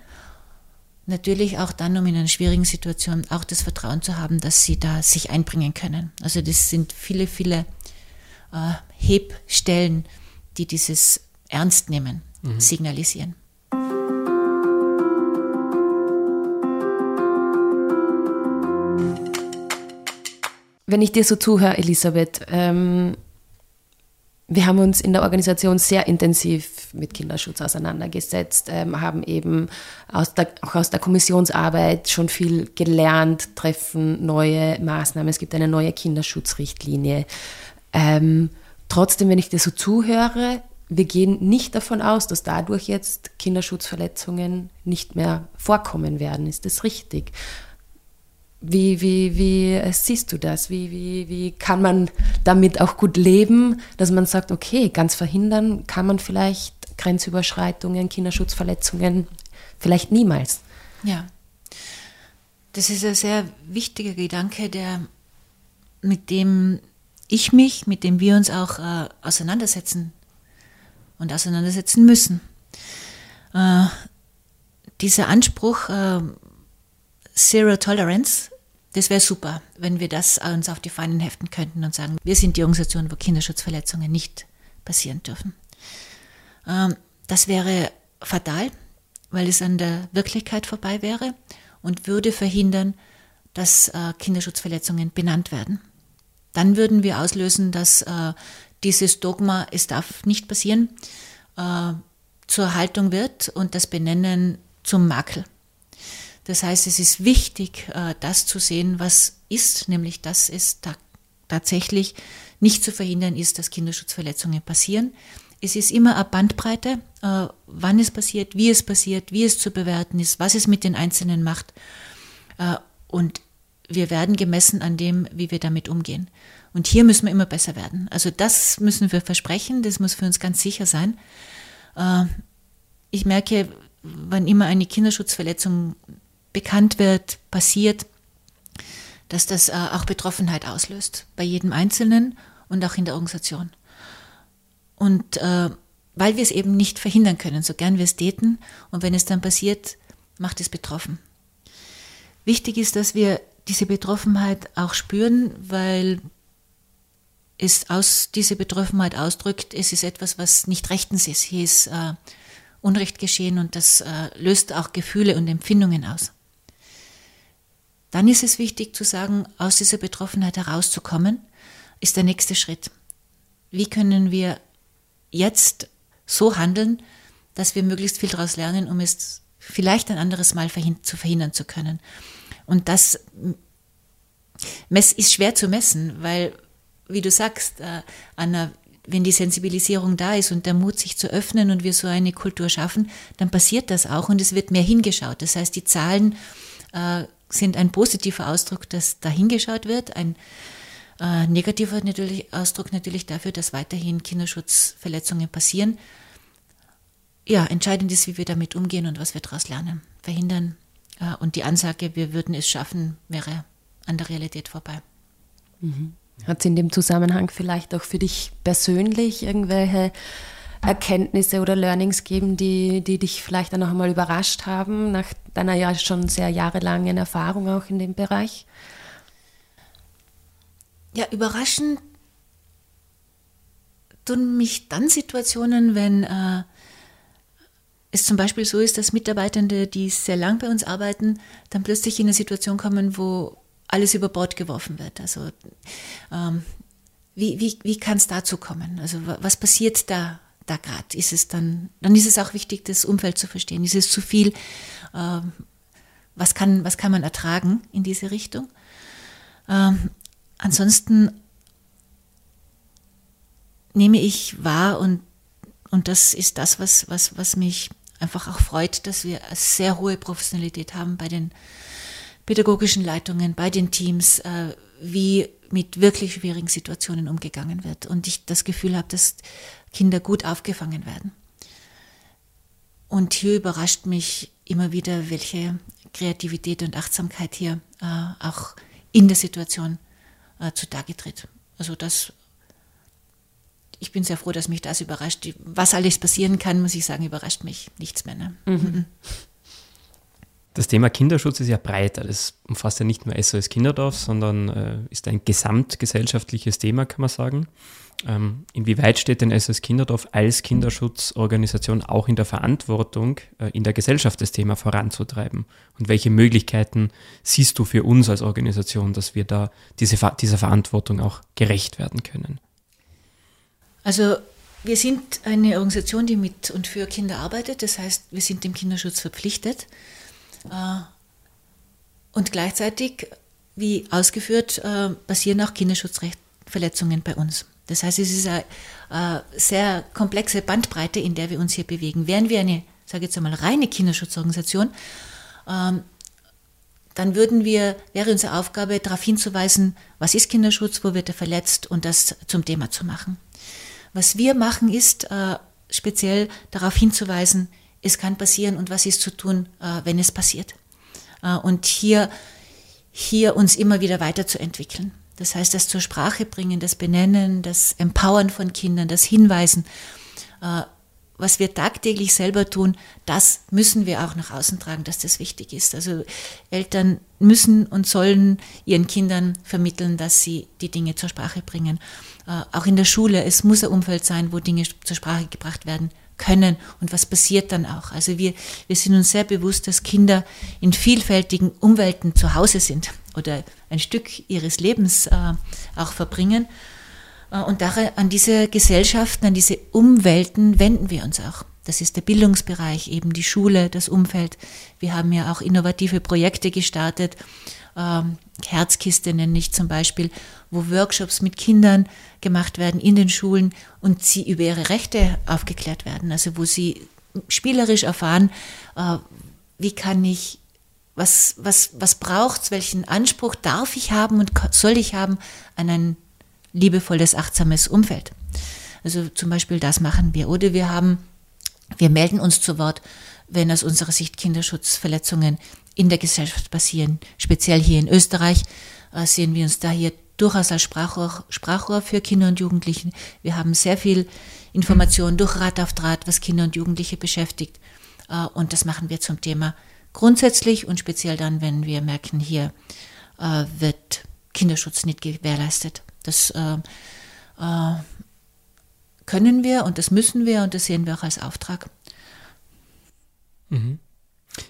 Natürlich auch dann, um in einer schwierigen Situation auch das Vertrauen zu haben, dass sie da sich einbringen können. Also das sind viele, viele äh, Hebstellen, die dieses Ernst nehmen, mhm. signalisieren. Wenn ich dir so zuhöre, Elisabeth, ähm, wir haben uns in der Organisation sehr intensiv mit Kinderschutz auseinandergesetzt, ähm, haben eben aus der, auch aus der Kommissionsarbeit schon viel gelernt, treffen neue Maßnahmen. Es gibt eine neue Kinderschutzrichtlinie. Ähm, trotzdem, wenn ich dir so zuhöre, wir gehen nicht davon aus, dass dadurch jetzt Kinderschutzverletzungen nicht mehr vorkommen werden. Ist das richtig? Wie, wie, wie siehst du das? Wie, wie, wie kann man damit auch gut leben, dass man sagt, okay, ganz verhindern kann man vielleicht Grenzüberschreitungen, Kinderschutzverletzungen vielleicht niemals? Ja, das ist ein sehr wichtiger Gedanke, der, mit dem ich mich, mit dem wir uns auch äh, auseinandersetzen und auseinandersetzen müssen. Äh, dieser Anspruch, äh, Zero Tolerance, das wäre super, wenn wir das uns auf die Fahnen heften könnten und sagen, wir sind die Organisation, wo Kinderschutzverletzungen nicht passieren dürfen. Ähm, das wäre fatal, weil es an der Wirklichkeit vorbei wäre und würde verhindern, dass äh, Kinderschutzverletzungen benannt werden. Dann würden wir auslösen, dass äh, dieses Dogma, es darf nicht passieren, äh, zur Haltung wird und das Benennen zum Makel. Das heißt, es ist wichtig, äh, das zu sehen, was ist, nämlich dass es ta tatsächlich nicht zu verhindern ist, dass Kinderschutzverletzungen passieren. Es ist immer eine Bandbreite, äh, wann es passiert, wie es passiert, wie es zu bewerten ist, was es mit den Einzelnen macht. Äh, und wir werden gemessen an dem, wie wir damit umgehen. Und hier müssen wir immer besser werden. Also das müssen wir versprechen, das muss für uns ganz sicher sein. Ich merke, wann immer eine Kinderschutzverletzung bekannt wird, passiert, dass das äh, auch Betroffenheit auslöst, bei jedem Einzelnen und auch in der Organisation. Und äh, weil wir es eben nicht verhindern können, so gern wir es täten, und wenn es dann passiert, macht es betroffen. Wichtig ist, dass wir diese Betroffenheit auch spüren, weil es aus diese Betroffenheit ausdrückt, es ist etwas, was nicht rechtens ist. Hier ist äh, Unrecht geschehen und das äh, löst auch Gefühle und Empfindungen aus dann ist es wichtig zu sagen, aus dieser Betroffenheit herauszukommen, ist der nächste Schritt. Wie können wir jetzt so handeln, dass wir möglichst viel daraus lernen, um es vielleicht ein anderes Mal zu verhindern zu können. Und das ist schwer zu messen, weil, wie du sagst, äh, Anna, wenn die Sensibilisierung da ist und der Mut, sich zu öffnen und wir so eine Kultur schaffen, dann passiert das auch und es wird mehr hingeschaut. Das heißt, die Zahlen äh, sind ein positiver Ausdruck, dass dahingeschaut wird, ein äh, negativer natürlich, Ausdruck natürlich dafür, dass weiterhin Kinderschutzverletzungen passieren. Ja, entscheidend ist, wie wir damit umgehen und was wir daraus lernen, verhindern. Äh, und die Ansage, wir würden es schaffen, wäre an der Realität vorbei. Mhm. Hat es in dem Zusammenhang vielleicht auch für dich persönlich irgendwelche Erkenntnisse oder Learnings geben, die, die dich vielleicht dann noch einmal überrascht haben, nach deiner ja schon sehr jahrelangen Erfahrung auch in dem Bereich? Ja, überraschend tun mich dann Situationen, wenn äh, es zum Beispiel so ist, dass Mitarbeitende, die sehr lang bei uns arbeiten, dann plötzlich in eine Situation kommen, wo alles über Bord geworfen wird. Also ähm, wie, wie, wie kann es dazu kommen? Also was passiert da, da gerade? Ist es dann, dann ist es auch wichtig, das Umfeld zu verstehen. Ist es zu viel? Ähm, was, kann, was kann man ertragen in diese Richtung? Ähm, ansonsten nehme ich wahr und, und das ist das, was, was, was mich einfach auch freut, dass wir eine sehr hohe Professionalität haben bei den pädagogischen Leitungen, bei den Teams, äh, wie mit wirklich schwierigen Situationen umgegangen wird. Und ich das Gefühl habe, dass Kinder gut aufgefangen werden. Und hier überrascht mich immer wieder, welche Kreativität und Achtsamkeit hier äh, auch in der Situation äh, zutage tritt. Also das ich bin sehr froh, dass mich das überrascht. Was alles passieren kann, muss ich sagen, überrascht mich nichts mehr. Ne? Mhm. Das Thema Kinderschutz ist ja breiter. Das umfasst ja nicht nur SOS Kinderdorf, sondern äh, ist ein gesamtgesellschaftliches Thema, kann man sagen. Ähm, inwieweit steht denn SOS Kinderdorf als Kinderschutzorganisation auch in der Verantwortung, äh, in der Gesellschaft das Thema voranzutreiben? Und welche Möglichkeiten siehst du für uns als Organisation, dass wir da diese, dieser Verantwortung auch gerecht werden können? Also wir sind eine Organisation, die mit und für Kinder arbeitet. Das heißt, wir sind dem Kinderschutz verpflichtet. Äh, und gleichzeitig, wie ausgeführt, äh, passieren auch Kinderschutzrechtsverletzungen bei uns. Das heißt, es ist eine äh, sehr komplexe Bandbreite, in der wir uns hier bewegen. Wären wir eine, sage jetzt einmal, reine Kinderschutzorganisation, ähm, dann würden wir, wäre unsere Aufgabe, darauf hinzuweisen, was ist Kinderschutz, wo wird er verletzt und das zum Thema zu machen. Was wir machen, ist äh, speziell darauf hinzuweisen, es kann passieren und was ist zu tun, äh, wenn es passiert. Äh, und hier, hier uns immer wieder weiterzuentwickeln. Das heißt, das zur Sprache bringen, das Benennen, das Empowern von Kindern, das Hinweisen, äh, was wir tagtäglich selber tun, das müssen wir auch nach außen tragen, dass das wichtig ist. Also Eltern müssen und sollen ihren Kindern vermitteln, dass sie die Dinge zur Sprache bringen. Auch in der Schule, es muss ein Umfeld sein, wo Dinge zur Sprache gebracht werden können und was passiert dann auch. Also wir, wir sind uns sehr bewusst, dass Kinder in vielfältigen Umwelten zu Hause sind oder ein Stück ihres Lebens äh, auch verbringen. Äh, und daran, an diese Gesellschaften, an diese Umwelten wenden wir uns auch. Das ist der Bildungsbereich, eben die Schule, das Umfeld. Wir haben ja auch innovative Projekte gestartet, ähm, Herzkiste nenne ich zum Beispiel, wo Workshops mit Kindern gemacht werden in den Schulen und sie über ihre Rechte aufgeklärt werden. Also wo sie spielerisch erfahren, äh, wie kann ich, was, was, was braucht es, welchen Anspruch darf ich haben und soll ich haben an ein liebevolles, achtsames Umfeld. Also zum Beispiel das machen wir. Oder wir haben, wir melden uns zu Wort, wenn aus unserer Sicht Kinderschutzverletzungen in der Gesellschaft passieren. Speziell hier in Österreich äh, sehen wir uns da hier durchaus als Sprachrohr, Sprachrohr für Kinder und Jugendlichen. Wir haben sehr viel Informationen durch Rat auf Draht, was Kinder und Jugendliche beschäftigt. Äh, und das machen wir zum Thema grundsätzlich und speziell dann, wenn wir merken, hier äh, wird Kinderschutz nicht gewährleistet. Das äh, können wir und das müssen wir und das sehen wir auch als Auftrag. Mhm.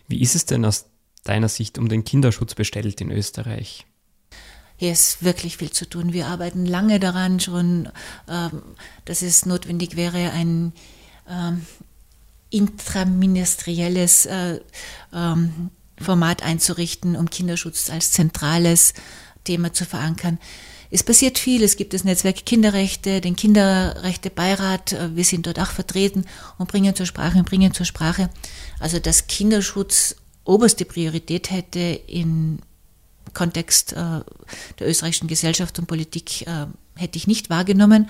Wie ist es denn aus deiner Sicht um den Kinderschutz bestellt in Österreich? Hier ist wirklich viel zu tun. Wir arbeiten lange daran schon, ähm, dass es notwendig wäre, ein ähm, intraministerielles äh, ähm, Format einzurichten, um Kinderschutz als zentrales Thema zu verankern. Es passiert viel. Es gibt das Netzwerk Kinderrechte, den Kinderrechtebeirat. Äh, wir sind dort auch vertreten und bringen zur Sprache und bringen zur Sprache. Also, dass Kinderschutz oberste Priorität hätte im Kontext äh, der österreichischen Gesellschaft und Politik, äh, hätte ich nicht wahrgenommen.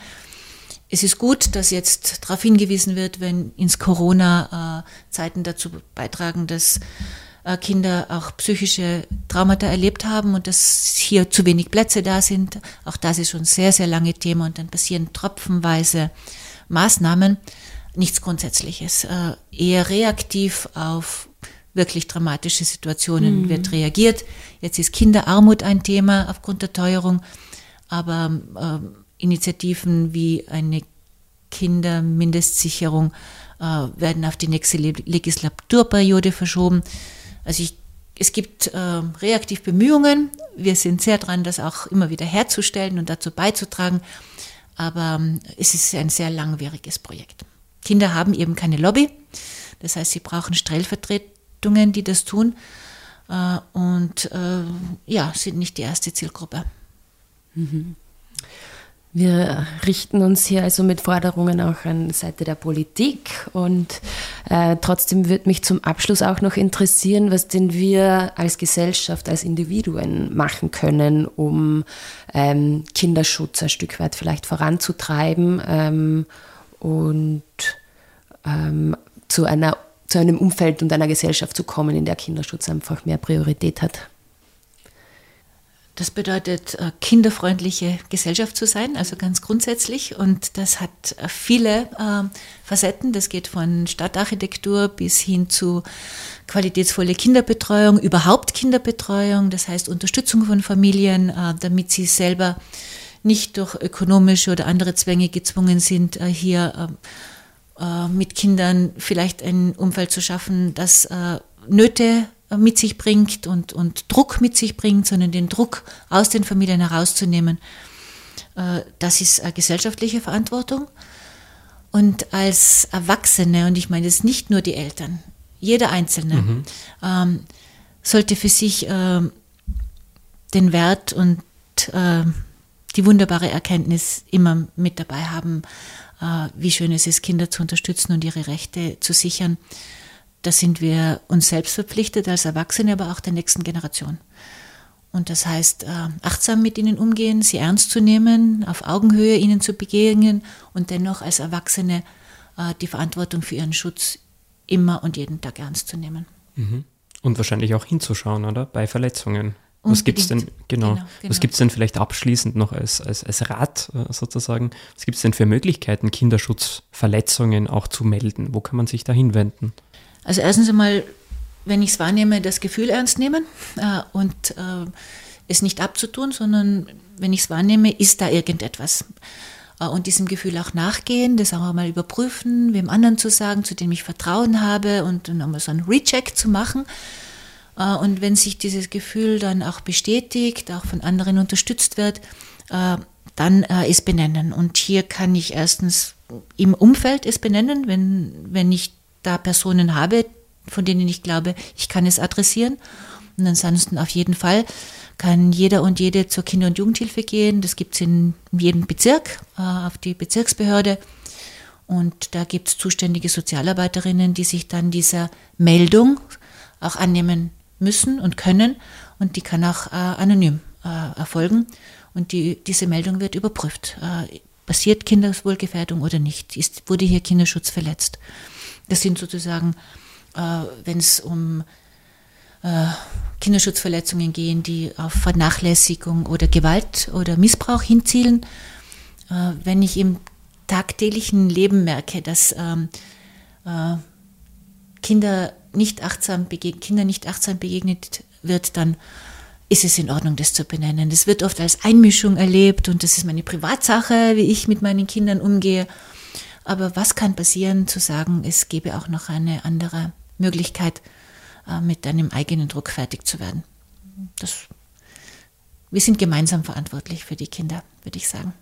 Es ist gut, dass jetzt darauf hingewiesen wird, wenn ins Corona-Zeiten dazu beitragen, dass äh, Kinder auch psychische Traumata erlebt haben und dass hier zu wenig Plätze da sind. Auch das ist schon sehr, sehr lange Thema und dann passieren tropfenweise Maßnahmen. nichts Grundsätzliches. Äh, eher reaktiv auf wirklich dramatische Situationen mhm. wird reagiert. Jetzt ist Kinderarmut ein Thema aufgrund der Teuerung, aber äh, Initiativen wie eine Kindermindestsicherung äh, werden auf die nächste Legislaturperiode verschoben. Also ich, es gibt äh, reaktiv Bemühungen. Wir sind sehr dran, das auch immer wieder herzustellen und dazu beizutragen. Aber ähm, es ist ein sehr langwieriges Projekt. Kinder haben eben keine Lobby. Das heißt, sie brauchen Stellvertretungen, die das tun. Äh, und äh, ja, sind nicht die erste Zielgruppe. Mhm. Wir richten uns hier also mit Forderungen auch an Seite der Politik und äh, trotzdem würde mich zum Abschluss auch noch interessieren, was denn wir als Gesellschaft, als Individuen machen können, um ähm, Kinderschutz ein Stück weit vielleicht voranzutreiben ähm, und ähm, zu, einer, zu einem Umfeld und einer Gesellschaft zu kommen, in der Kinderschutz einfach mehr Priorität hat. Das bedeutet, äh, kinderfreundliche Gesellschaft zu sein, also ganz grundsätzlich. Und das hat äh, viele äh, Facetten. Das geht von Stadtarchitektur bis hin zu qualitätsvolle Kinderbetreuung, überhaupt Kinderbetreuung, das heißt Unterstützung von Familien, damit sie selber nicht durch ökonomische oder andere Zwänge gezwungen sind, hier äh, mit Kindern vielleicht ein Umfeld zu schaffen, das Nöte mit sich bringt und, und Druck mit sich bringt, sondern den Druck aus den Familien herauszunehmen. Äh, das ist eine gesellschaftliche Verantwortung. Und als Erwachsene, und ich meine jetzt nicht nur die Eltern, jeder Einzelne mhm. ähm, sollte für sich äh, den Wert und äh, die wunderbare Erkenntnis immer mit dabei haben, äh, wie schön es ist, Kinder zu unterstützen und ihre Rechte zu sichern. Da sind wir uns selbst verpflichtet als Erwachsene, aber auch der nächsten Generation. Und das heißt, äh, achtsam mit ihnen umgehen, sie ernst zu nehmen, auf Augenhöhe ihnen zu begegnen und dennoch als Erwachsene äh, die Verantwortung für ihren Schutz immer und jeden Tag ernst zu nehmen. Mhm. Und wahrscheinlich auch hinzuschauen, oder? Bei Verletzungen. Was gibt es denn, genau, genau, genau. was gibt es denn vielleicht abschließend noch als, als, als Rat äh, sozusagen? Was gibt es denn für Möglichkeiten, Kinderschutzverletzungen auch zu melden? Wo kann man sich da hinwenden? Also erstens einmal, wenn ich es wahrnehme, das Gefühl ernst nehmen äh, und äh, es nicht abzutun, sondern wenn ich es wahrnehme, ist da irgendetwas. Äh, und diesem Gefühl auch nachgehen, das auch einmal überprüfen, wem anderen zu sagen, zu dem ich Vertrauen habe und dann einmal so einen Recheck zu machen. Äh, und wenn sich dieses Gefühl dann auch bestätigt, auch von anderen unterstützt wird, äh, dann es benennen. Und hier kann ich erstens im Umfeld es benennen, wenn, wenn ich da Personen habe, von denen ich glaube, ich kann es adressieren. Und ansonsten auf jeden Fall kann jeder und jede zur Kinder- und Jugendhilfe gehen. Das gibt es in jedem Bezirk, äh, auf die Bezirksbehörde. Und da gibt es zuständige Sozialarbeiterinnen, die sich dann dieser Meldung auch annehmen müssen und können. Und die kann auch äh, anonym äh, erfolgen. Und die, diese Meldung wird überprüft. Äh, passiert Kindeswohlgefährdung oder nicht? Ist, wurde hier Kinderschutz verletzt? Das sind sozusagen, äh, wenn es um äh, Kinderschutzverletzungen gehen, die auf Vernachlässigung oder Gewalt oder Missbrauch hinzielen. Äh, wenn ich im tagtäglichen Leben merke, dass ähm, äh, Kinder nicht achtsam Kinder nicht achtsam begegnet wird, dann ist es in Ordnung, das zu benennen. Das wird oft als Einmischung erlebt und das ist meine Privatsache, wie ich mit meinen Kindern umgehe. Aber was kann passieren, zu sagen, es gäbe auch noch eine andere Möglichkeit, äh, mit einem eigenen Druck fertig zu werden? Das, wir sind gemeinsam verantwortlich für die Kinder, würde ich sagen.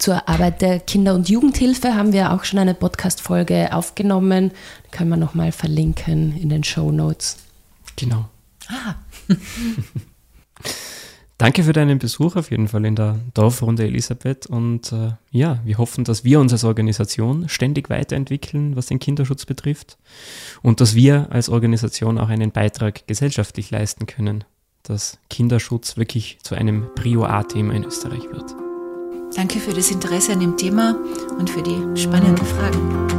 Zur Arbeit der Kinder- und Jugendhilfe haben wir auch schon eine Podcast-Folge aufgenommen. Die können wir nochmal verlinken in den Show Notes. Genau. Ah. Danke für deinen Besuch auf jeden Fall in der Dorfrunde Elisabeth und äh, ja, wir hoffen, dass wir uns als Organisation ständig weiterentwickeln, was den Kinderschutz betrifft und dass wir als Organisation auch einen Beitrag gesellschaftlich leisten können, dass Kinderschutz wirklich zu einem Prio-A-Thema in Österreich wird. Danke für das Interesse an dem Thema und für die spannenden Fragen.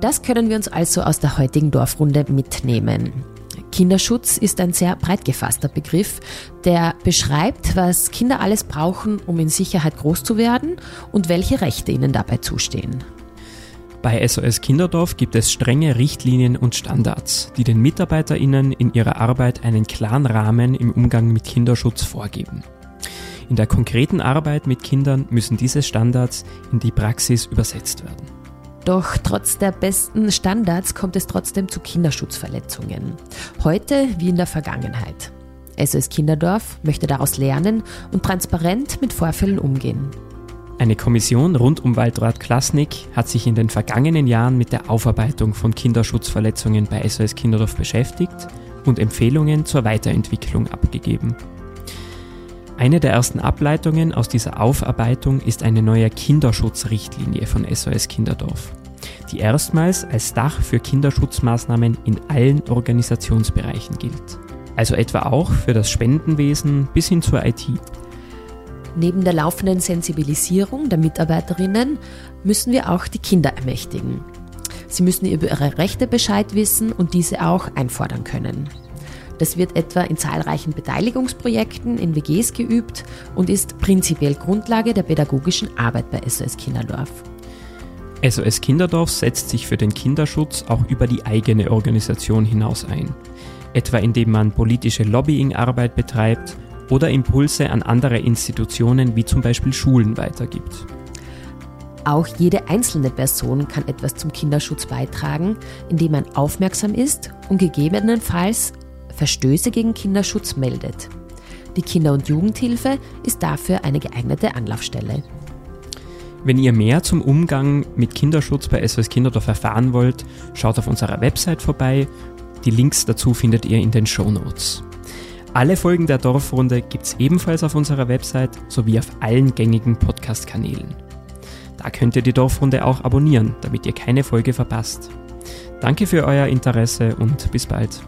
Das können wir uns also aus der heutigen Dorfrunde mitnehmen. Kinderschutz ist ein sehr breit gefasster Begriff, der beschreibt, was Kinder alles brauchen, um in Sicherheit groß zu werden und welche Rechte ihnen dabei zustehen. Bei SOS Kinderdorf gibt es strenge Richtlinien und Standards, die den MitarbeiterInnen in ihrer Arbeit einen klaren Rahmen im Umgang mit Kinderschutz vorgeben. In der konkreten Arbeit mit Kindern müssen diese Standards in die Praxis übersetzt werden. Doch trotz der besten Standards kommt es trotzdem zu Kinderschutzverletzungen. Heute wie in der Vergangenheit. SOS Kinderdorf möchte daraus lernen und transparent mit Vorfällen umgehen. Eine Kommission rund um Waldrat Klasnik hat sich in den vergangenen Jahren mit der Aufarbeitung von Kinderschutzverletzungen bei SOS Kinderdorf beschäftigt und Empfehlungen zur Weiterentwicklung abgegeben. Eine der ersten Ableitungen aus dieser Aufarbeitung ist eine neue Kinderschutzrichtlinie von SOS Kinderdorf, die erstmals als Dach für Kinderschutzmaßnahmen in allen Organisationsbereichen gilt. Also etwa auch für das Spendenwesen bis hin zur IT. Neben der laufenden Sensibilisierung der Mitarbeiterinnen müssen wir auch die Kinder ermächtigen. Sie müssen über ihre Rechte Bescheid wissen und diese auch einfordern können. Das wird etwa in zahlreichen Beteiligungsprojekten in WGs geübt und ist prinzipiell Grundlage der pädagogischen Arbeit bei SOS Kinderdorf. SOS Kinderdorf setzt sich für den Kinderschutz auch über die eigene Organisation hinaus ein, etwa indem man politische Lobbyingarbeit betreibt oder Impulse an andere Institutionen wie zum Beispiel Schulen weitergibt. Auch jede einzelne Person kann etwas zum Kinderschutz beitragen, indem man aufmerksam ist und gegebenenfalls Verstöße gegen Kinderschutz meldet. Die Kinder- und Jugendhilfe ist dafür eine geeignete Anlaufstelle. Wenn ihr mehr zum Umgang mit Kinderschutz bei SOS Kinderdorf erfahren wollt, schaut auf unserer Website vorbei. Die Links dazu findet ihr in den Show Notes. Alle Folgen der Dorfrunde gibt es ebenfalls auf unserer Website sowie auf allen gängigen Podcast-Kanälen. Da könnt ihr die Dorfrunde auch abonnieren, damit ihr keine Folge verpasst. Danke für euer Interesse und bis bald.